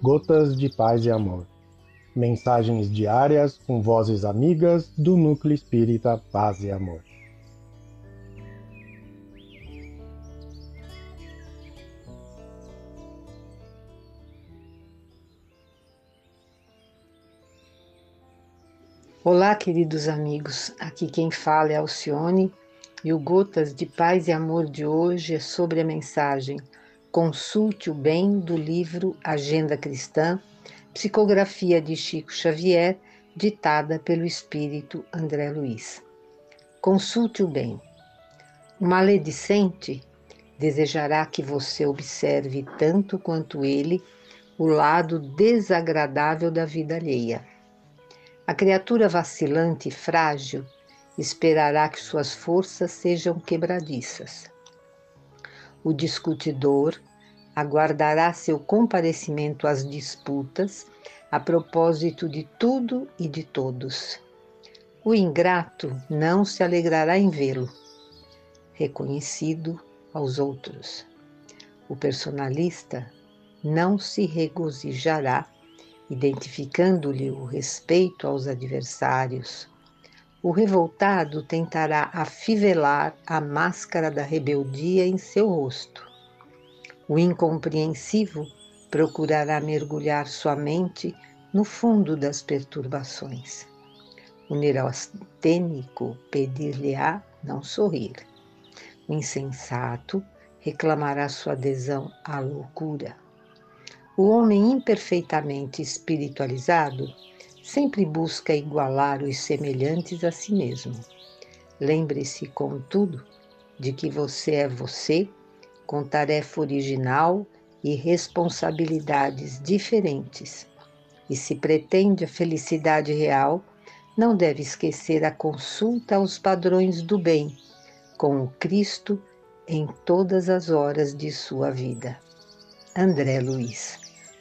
Gotas de Paz e Amor. Mensagens diárias com vozes amigas do Núcleo Espírita Paz e Amor. Olá, queridos amigos. Aqui quem fala é Alcione e o Gotas de Paz e Amor de hoje é sobre a mensagem Consulte o Bem do livro Agenda Cristã, psicografia de Chico Xavier, ditada pelo espírito André Luiz. Consulte o bem. O maledicente desejará que você observe tanto quanto ele o lado desagradável da vida alheia a criatura vacilante e frágil esperará que suas forças sejam quebradiças. O discutidor aguardará seu comparecimento às disputas a propósito de tudo e de todos. O ingrato não se alegrará em vê-lo, reconhecido aos outros. O personalista não se regozijará identificando-lhe o respeito aos adversários. O revoltado tentará afivelar a máscara da rebeldia em seu rosto. O incompreensivo procurará mergulhar sua mente no fundo das perturbações. O neurastênico pedir-lhe-á não sorrir. O insensato reclamará sua adesão à loucura. O homem imperfeitamente espiritualizado sempre busca igualar os semelhantes a si mesmo. Lembre-se, contudo, de que você é você, com tarefa original e responsabilidades diferentes. E se pretende a felicidade real, não deve esquecer a consulta aos padrões do bem, com o Cristo em todas as horas de sua vida. André Luiz